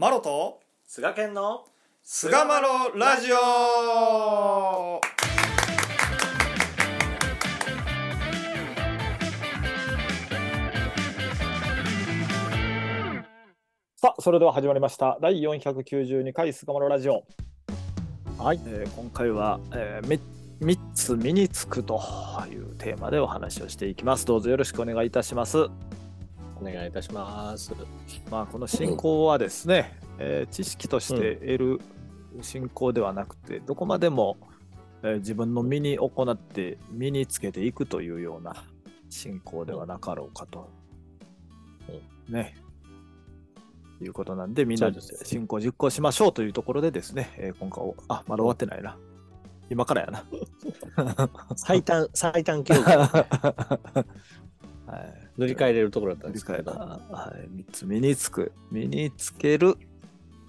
マロと菅健の菅マロラジオさあ、それでは始まりました。第492回スカマロラジオ。はいえー今回は、えー、3つ身につくというテーマでお話をしていきます。どうぞよろしくお願いいたします。お願いいたしますまあ、この信仰はですね、えー知識として得る信仰ではなくて、どこまでも、えー自分の身に行って身につけていくというような信仰ではなかろうかと。ね。いうことなんで、みんな信仰実行しましょうというところでですね、えー今回を、あ、まだ終わってないな。今からやな。最短最短記録 はい塗り替えれるところだったん理ですけど。はい、3つ身につく。身につける。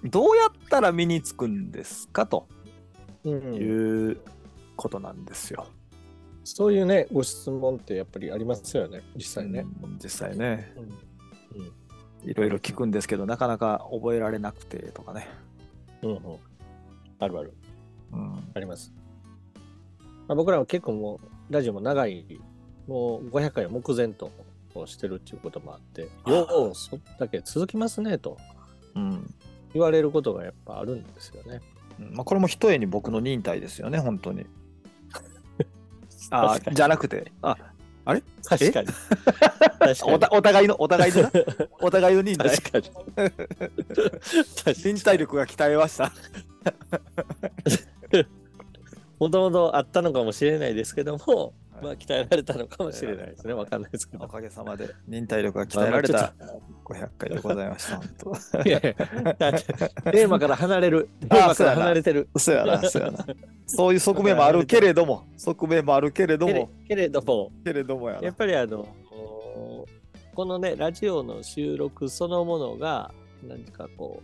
どうやったら身につくんですか？と。うん。いうことなんですよ。そういうねご質問ってやっぱりありますよね。実際ね、うん実際ね、うん。うん。いろいろ聞くんですけど、なかなか覚えられなくてとかね。うんうん。あるある。うん、あります、まあ、僕らは結構もうラジオも長い。もう500回を目前としてるっていうこともあってようそんだけ続きますねと。うん。言われることがやっぱあるんですよね。うん。まあ、これも一重に僕の忍耐ですよね、本当に。あじゃなくて、あ確かに。確かに。おたお互いの、お互いの？な、お互いの忍耐？確かに。忍耐力が鍛えました。もともとあったのかもしれないですけども、はいまあ鍛えられたのかもしれないですね。わかんないですけど。おかげさまで忍耐力が鍛えられた500回でございました。本当。いやいやテーマから離れる。テーマから離れてる。そうやな、そうやな。そういう側面もあるけれども、側面もあるけれども、けれども、けれどもやな。やっぱりあの、このね、ラジオの収録そのものが、何かこ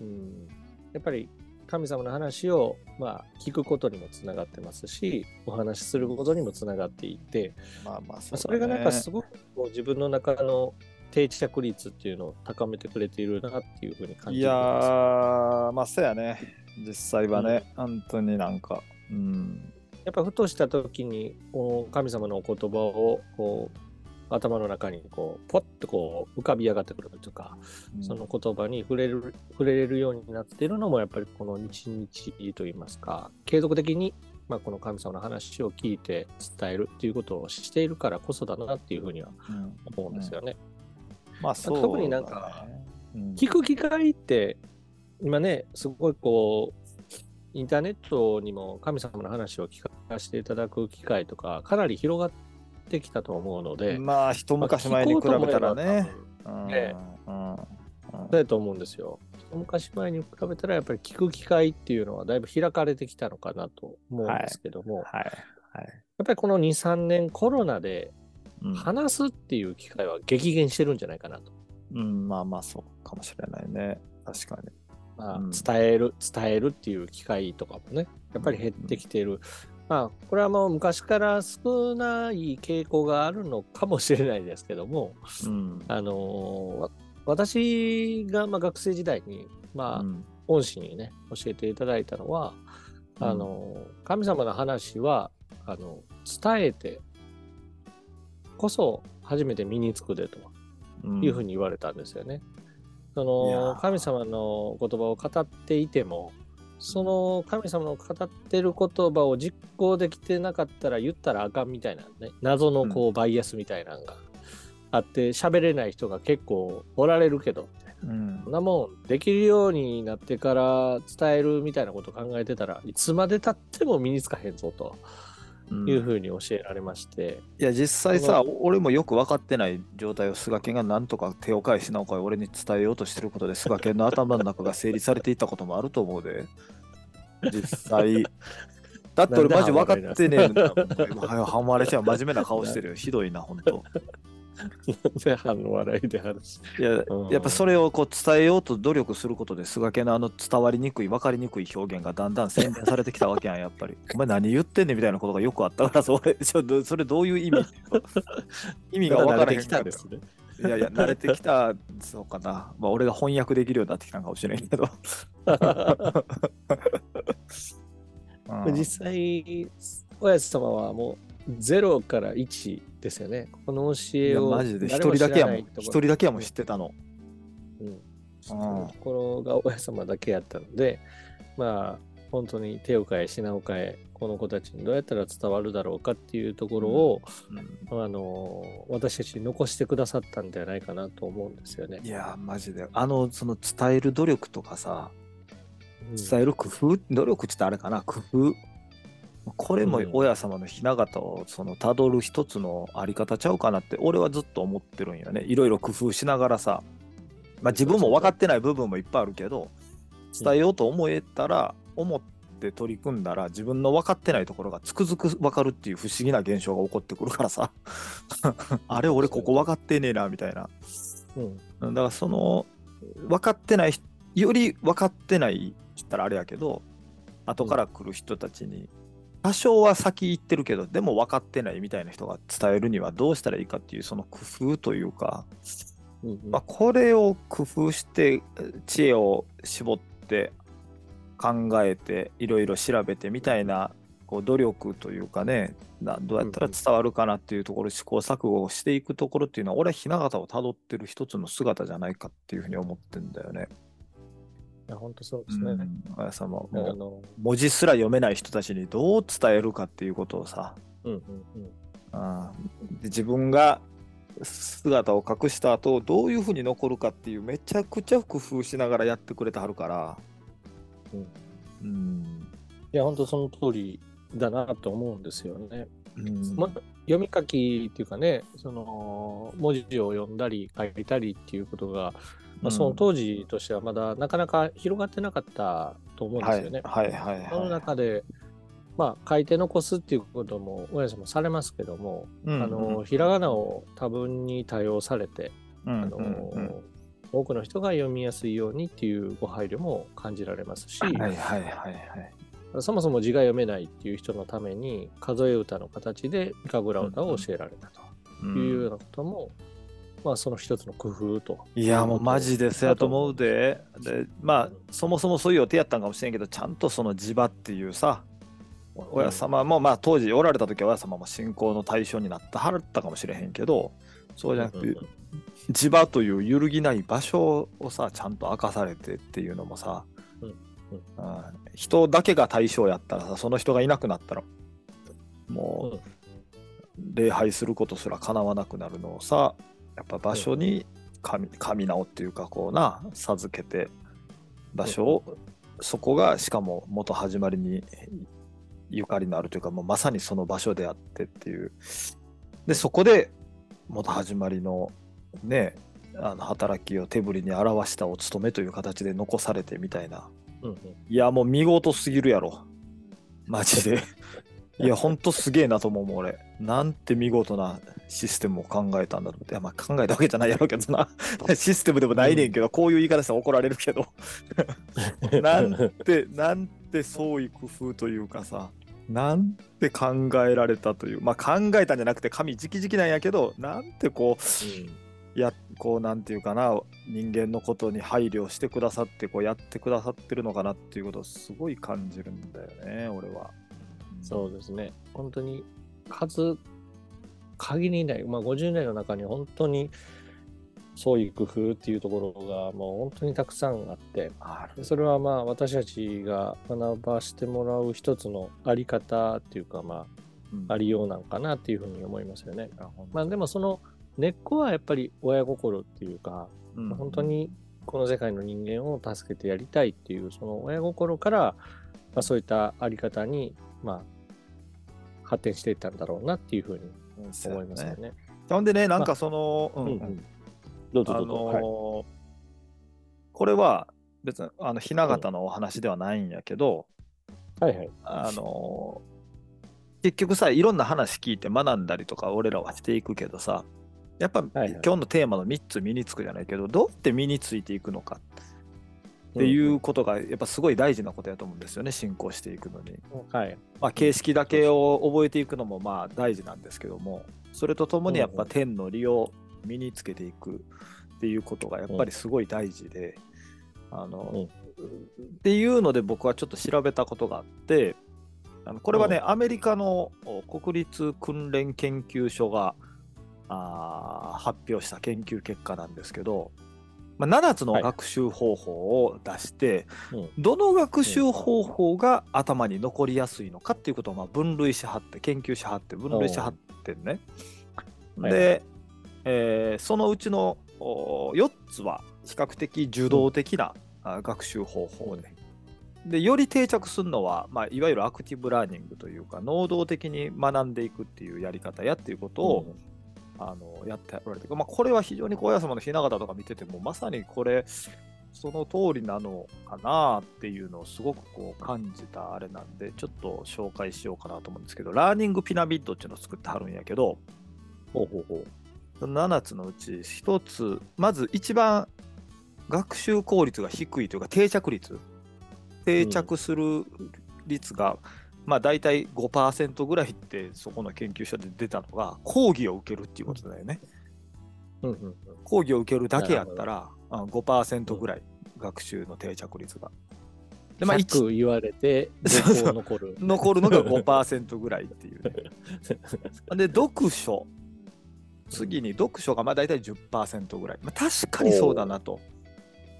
う、うん、やっぱり神様の話を、まあ、聞くことにもつながってますし、お話しすることにもつながっていて、まあまあ、まあ、そそれがなんかすごごくこう自分の中の定着率っていうのを高めてくれているなっていうふうに感じています。ー、まあそうやね。実際はね、本当になんか、うん。やっぱふとした時にこう神様のお言葉をこう頭の中にこうポッとこう浮かび上がってくるとか、その言葉に触れる触れれるようになっているのもやっぱりこの日々といいますか継続的に、まあ、この神様の話を聞いて伝えるっていうことをしているからこそだなっていうふうにはうん思うんですよね。まあ特になんかうん、聞く機会って今ねすごいこうインターネットにも神様の話を聞かせていただく機会とかかなり広がってきたと思うので、まあ一昔前に比べたらね。うんええうんうんだと思うんですよ。一昔前に比べたらやっぱり聞く機会っていうのはだいぶ開かれてきたのかなと思うんですけども、はい。はい。やっぱりこの2、3年コロナでうん話すっていう機会は激減してるんじゃないかなと。うん、まあまあそうかもしれないね。確かに。まあ、うん伝える、伝えるっていう機会とかもね、やっぱり減ってきている。まあ、これはもう昔から少ない傾向があるのかもしれないですけども、うん。あの私がまあ学生時代に、まあ、うん恩師にね、教えていただいたのは、あのー神様の話は、あの、伝えてこそ初めて身につくでと。うんいうふうに言われたんですよね。そいやーの神様の言葉を語っていてもその神様の語ってる言葉を実行できてなかったら言ったらあかんみたいなね。謎のこうバイアスみたいなのがあって喋れない人が結構おられるけどうんそんなもんできるようになってから伝えるみたいな。ことを考えてたらいつまでたっても身につかへんぞとうんいうふうに教えられまして、いや実際さ俺もよく分かってない状態を菅健がなんとか手を返しなおか俺に伝えようとしてることで菅健の頭の中が整理されていったこともあると思うで。実際。だって俺マジ分かってねえんだもんははまれちゃう。真面目な顔してるよ。ひどいな本当 前半の笑いで話。いやうん。やっぱそれをこう伝えようと努力することで菅家のあの伝わりにくい分かりにくい表現がだんだん洗練されてきたわけやんやっぱり。お前何言ってんねんみたいなことがよくあったからそれちょどそれどういう意味意味が分からへん慣れてきた。んですね。いやいや、慣れてきた、そうかな。まあ、俺が翻訳できるようになってきたんかもしれんけど。うん。実際、おやつ様はもう0から1ですよね。この教えをマジで一人だけやもん。一人だけやもん知ってたの。うん知ってるところが親様だけやったので、まあ、本当に手を変え品を変え、この子たちにどうやったら伝わるだろうかっていうところを、うんあの私たちに残してくださったんじゃないかなと思うんですよね。いや、マジで。あの、その伝える努力とかさ、うん伝える工夫、努力ってあれかな、工夫。これもうん。親様のひな形をその辿る一つのあり方ちゃうかなって俺はずっと思ってるんよね。いろいろ工夫しながらさ、まあ、自分も分かってない部分もいっぱいあるけど伝えようと思えたら思って取り組んだら自分の分かってないところがつくづく分かるっていう不思議な現象が起こってくるからさ。あれ俺ここ分かってねえなみたいな。うん。だからその分かってない人より分かってないって言ったらあれやけど後から来る人たちに多少は先行ってるけどでも分かってないみたいな人が伝えるにはどうしたらいいかっていうその工夫というか、うんうんまあ、これを工夫して知恵を絞って考えていろいろ調べてみたいなこう努力というかねなどうやったら伝わるかなっていうところ試行錯誤をしていくところっていうのは俺は雛形をたどってる一つの姿じゃないかっていうふうに思ってんだよね。いや本当そうですね。うん、綾さんもあの文字すら読めない人たちにどう伝えるかっていうことをさ、うんうんうん。で自分が姿を隠した後どういうふうに残るかっていうめちゃくちゃ工夫しながらやってくれてはるから、うん。うん。いや本当その通りだなと思うんですよね。うん。ま読み書きっていうかねその文字を読んだり書いたりっていうことが、まあ、その当時としてはまだなかなか広がってなかったと思うんですよね。はいはいはいはい。その中で、まあ、書いて残すっていうことも親様されますけども、うんあのひらがなを多分に多用されて、うんあのうん。うん多くの人が読みやすいようにっていうご配慮も感じられますし、はいはいはいはい。そもそも字が読めないっていう人のために数え歌の形でイカグラ歌を教えられたというようなことも、まあその一つの工夫と。いやもうマジでそうやと思うで。でまあそもそもそういう予定やったんかもしれんけどちゃんとその地場っていうさ親様もまあ当時おられた時は親様も信仰の対象になったはったかもしれへんけどそうじゃなくて地場という揺るぎない場所をさちゃんと明かされてっていうのもさ、うんうん。うん人だけが対象やったらさその人がいなくなったらもう礼拝することすらかなわなくなるのをさやっぱ場所に神神名をっていうかこうな授けて場所をそこがしかも元始まりにゆかりのあるというかもうまさにその場所であってっていう。でそこで元始まりのねあの働きを手振りに表したお勤めという形で残されてみたいな。うんうん。いやもう見事すぎるやろ。マジで いやほんとすげえなと思うもん俺。なんて見事なシステムを考えたんだろうって。いやまあ考えたわけじゃないやろうけどな。システムでもないねんけど、こういう言い方したら怒られるけど。なんてなんて創意工夫というかさなんて考えられたという。まあ考えたんじゃなくて神直々なんやけどなんてこうやこうなんていうかな人間のことに配慮してくださってこうやってくださってるのかなっていうことをすごい感じるんだよね俺は。そうですね。本当に数、限りない、まあ、50年の中に本当にそういう工夫っていうところがもう本当にたくさんあって、それはまあ私たちが学ばしてもらう一つのあり方っていうか、まあ、ありようなんかなっていうふうに思いますよね。まあでもその根っこはやっぱり親心っていうか、うん本当にこの世界の人間を助けてやりたいっていうその親心から、まあ、そういったあり方に、まあ、発展していったんだろうなっていうふうに思いますよね。ほんでねなんかその、うんうん。うんどうぞあどうぞ。のーはい。これは別にあの雛形のお話ではないんやけど、はいはい。あのー結局さいろんな話聞いて学んだりとか俺らはしていくけどさやっぱ、はいはい。今日のテーマの3つ身につくじゃないけどどうやって身についていくのかっていうことがやっぱすごい大事なことやと思うんですよね進行していくのに。うん。はい。まあ、形式だけを覚えていくのもまあ大事なんですけどもそれとともにやっぱ天の利を身につけていくっていうことがやっぱりすごい大事で、あのっていうので僕はちょっと調べたことがあってあのこれはね、うアメリカの国立訓練研究所があー発表した研究結果なんですけど、まあ、7つのはい。学習方法を出して、うん。どの学習方法が頭に残りやすいのかっていうことをまあ分類しはって研究しはって分類しはってんね。はいで、えーそのうちのお4つは比較的受動的な、あ学習方法で。でより定着するのは、まあ、いわゆるアクティブラーニングというか能動的に学んでいくっていうやり方やっていうことを、あのやっておられて、まあ、これは非常に高野様の雛形とか見ててもまさにこれその通りなのかなっていうのをすごくこう感じたあれなんでちょっと紹介しようかなと思うんですけどラーニングピラミッドっていうのを作ってはるんやけどほうほうほう。7つのうち1つまず一番学習効率が低いというか定着率定着する率が、まあ大体5%ぐらいってそこの研究所で出たのが講義を受けるっていうことだよね。うんうんうん講義を受けるだけやったらあ5%ぐらい学習の定着率が。でまあ、一100言われて、そうそう5残る。残るのが5%ぐらいっていうね。で、読書。次に読書がまあ大体10%ぐらい。まあ、確かにそうだなと。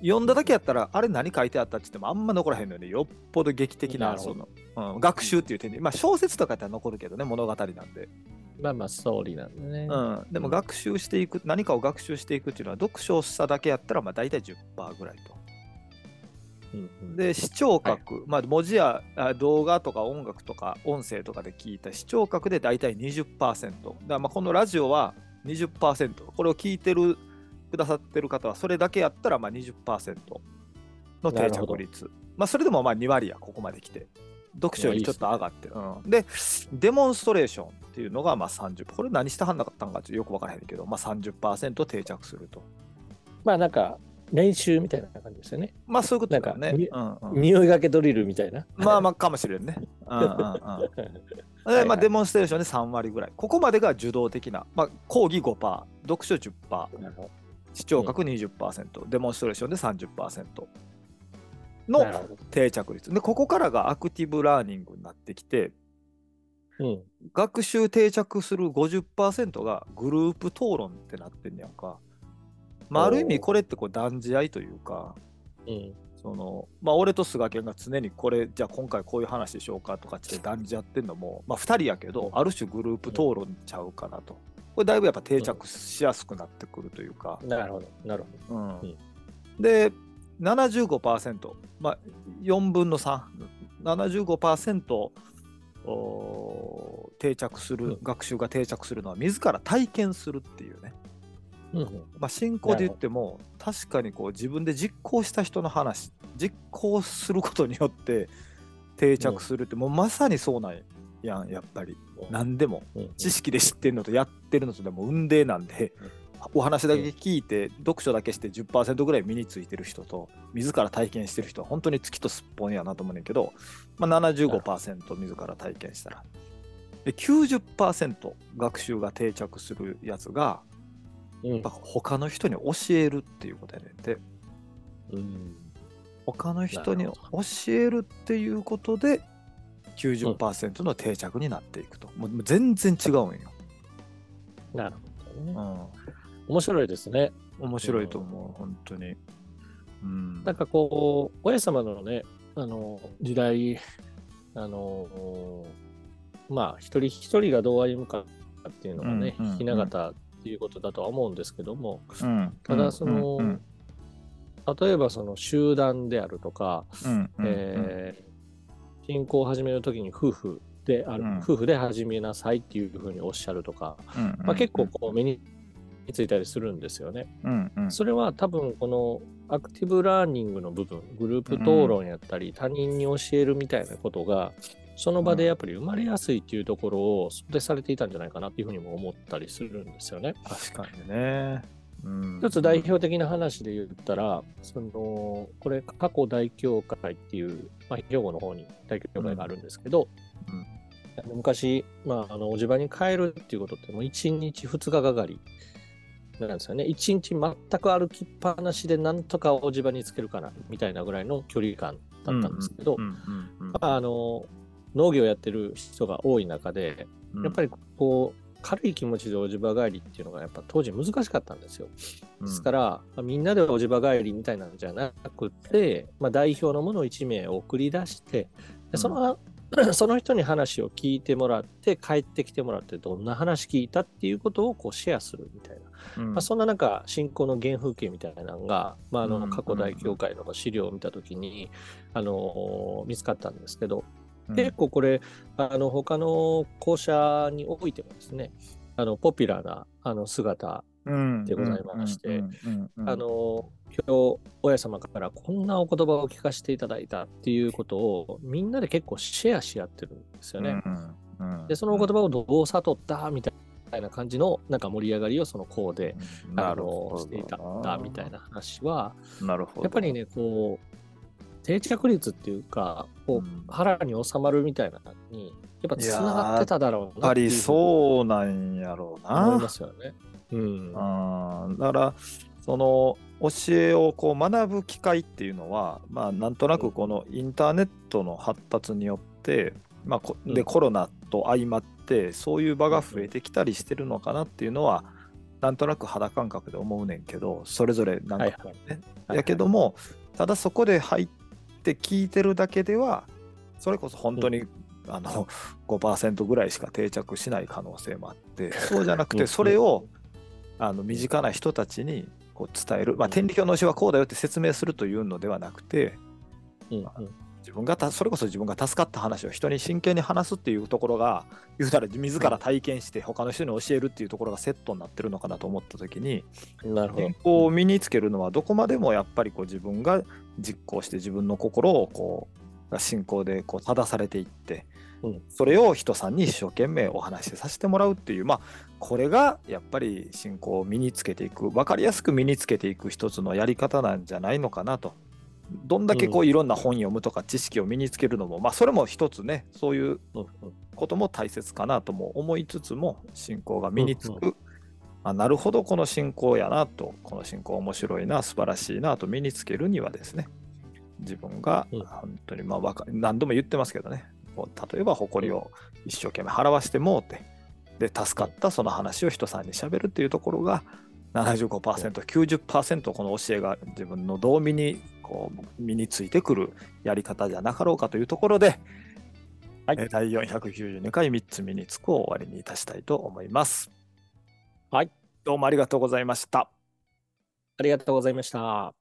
読んだだけやったら、あれ何書いてあったって言ってもあんま残らへんのよね。よっぽど劇的なその、うん、学習っていう点で、まあ小説とかやったら残るけどね、物語なんで。まあまあ、ストーリーなんでね。うん、でも学習していく、何かを学習していくっていうのは、読書をしただけやったら、まあ大体10%ぐらいと。うんうん。で視聴覚、まあ、文字やあ動画とか音楽とか音声とかで聞いた視聴覚で大体20%だからまあこのラジオは20%これを聞いてるくださってる方はそれだけやったらまあ20%の定着率。まあそれでもまあ2割やここまで来て読書よりちょっと上がってる、うん。でデモンストレーションっていうのがまあ30これ何してはんなかったんかちょっとよく分からへんけど、まあ、30%定着すると。まあなんか、練習みたいな感じですよね。まあそういうことだよね。なんかみうんうん。匂いがけドリルみたいな。まあまあかもしれんね。うんうんうん。まあ、デモンストレーションで3割ぐらい。ここまでが受動的な、まあ、講義5%、読書10%、なるほ視聴覚20%、デモンストレーションで30%どの定着率。で、ここからがアクティブラーニングになってきて、うん。学習定着する50%がグループ討論ってなってんねやんか。まあ、ある意味これってこう断じ合いというか、うん。そのまあ、俺と菅健が常にこれじゃあ今回こういう話しようかとかって断じ合ってんのも、まあ、2人やけど、うんある種グループ討論ちゃうかなと。これだいぶやっぱ定着しやすくなってくるというか。なるほど。なるほうんうんで、75%、まあ、4分の3、75%おー定着する、うん学習が定着するのは自ら体験するっていうね。ど。うんうん。まあ、進行で言っても確かにこう自分で実行した人の話実行することによって定着するって、もうまさにそうなんやんやっぱり。何でも。知識で知ってるのとやってるのとでも運命なんで、お話だけ聞いて読書だけして10%ぐらい身についてる人と自ら体験してる人は本当に月とすっぽんやなと思うねんけど、まあ、75%自ら体験したら。で90%学習が定着するやつがうん。やっぱ他の人に教えるっていうことやねんて。うん。他の人に教えるっていうことで90%の定着になっていくと、もうもう全然違うんよ、なるほどね。う面白いですね。ん、面白いと思う本当に。うん。なんかこう、親様のね、あの、時代、あの、まあ、一人一人がどう歩むかっていうのがねうんうんうん、っていうことだとは思うんですけども、うん。ただその、うんうん例えばその集団であるとか、うんうん。えー信仰を始めるときに夫婦である、うん。夫婦で始めなさいっていうふうにおっしゃるとか、うんまあ、結構こう目についたりするんですよね。うんうん。それは多分このアクティブラーニングの部分、グループ討論やったり、他人に教えるみたいなことが、その場でやっぱり生まれやすいっていうところを想定されていたんじゃないかなっていうふうにも思ったりするんですよね。確かにね、うん一つ代表的な話で言ったら、そのこれ、過去大教会っていう、まあ、兵庫の方に大教会があるんですけど、うん。昔、まあ、あのおじ場に帰るっていうことって、もう1日2日がかりなんですよね。一日全く歩きっぱなしでなんとかおじ場につけるかなみたいなぐらいの距離感だったんですけど、農業やってる人が多い中で、うん。やっぱりこう軽い気持ちでおじ場帰りっていうのがやっぱ当時難しかったんですよ。ですから、まあみんなでおじ場帰りみたいなんじゃなくて、まあ、代表の者1名を送り出して、でその、その人に話を聞いてもらって、帰ってきてもらって、どんな話聞いたっていうことをこうシェアするみたいな。うん。まあ、そんな中、信仰の原風景みたいなのが、まあ、あのうん。過去大教会の資料を見たときに、あの見つかったんですけど、うん結構これ、あの他の校舎においてもですね、あのポピュラーなあの姿、でございましてあの今日、親様からこんなお言葉を聞かせていただいたっていうことを、みんなで結構シェアし合ってるんですよね。で、そのお言葉をどう悟ったみたいな感じのなんか盛り上がりをその校であのしていたんだみたいな話は、なるほど。やっぱりね、こう、定着率っていうか、こう、うん。腹に収まるみたいなのに、やっぱつながってただろうやっぱりそうなんやろうな。思いますよね。うん。うん。だからその教えをこう学ぶ機会っていうのは、まあ、なんとなくこのインターネットの発達によって、まあ、こでうん。コロナと相まってそういう場が増えてきたりしてるのかなっていうのはなんとなく肌感覚で思うねんけどそれぞれなんか、はいはい。ねはい。やけどもただそこで入って聞いてるだけではそれこそ本当に、あの5%ぐらいしか定着しない可能性もあってそうじゃなくうん。てそれをあの身近な人たちにこう伝える、まあ、天理教の教えはこうだよって説明するというのではなくてうんうん自分がたそれこそ自分が助かった話を人に真剣に話すっていうところが言うたら自ら体験して他の人に教えるっていうところがセットになってるのかなと思った時になるほど健。康を身につけるのはどこまでもやっぱりこう自分が実行して自分の心をこうが信仰でこう正されていって、うんそれを人さんに一生懸命お話しさせてもらうっていうまあこれがやっぱり信仰を身につけていく分かりやすく身につけていく一つのやり方なんじゃないのかなと。どんだけこういろんな本読むとか知識を身につけるのも、まあそれも一つねそういうことも大切かなとも思いつつも信仰が身につく、うんあなるほどこの信仰やなとこの信仰面白いな素晴らしいなと身につけるにはですね自分がうん。本当にまあ何度も言ってますけどね例えば誇りを一生懸命払わしてもうてで助かったその話を人さんにしゃべるっていうところが 75%90% この教えが自分のどう身にこう身についてくるやり方じゃなかろうかというところではいえー第492回3つ身につくを終わりにいたしたいと思います。はい。どうもありがとうございました。ありがとうございました。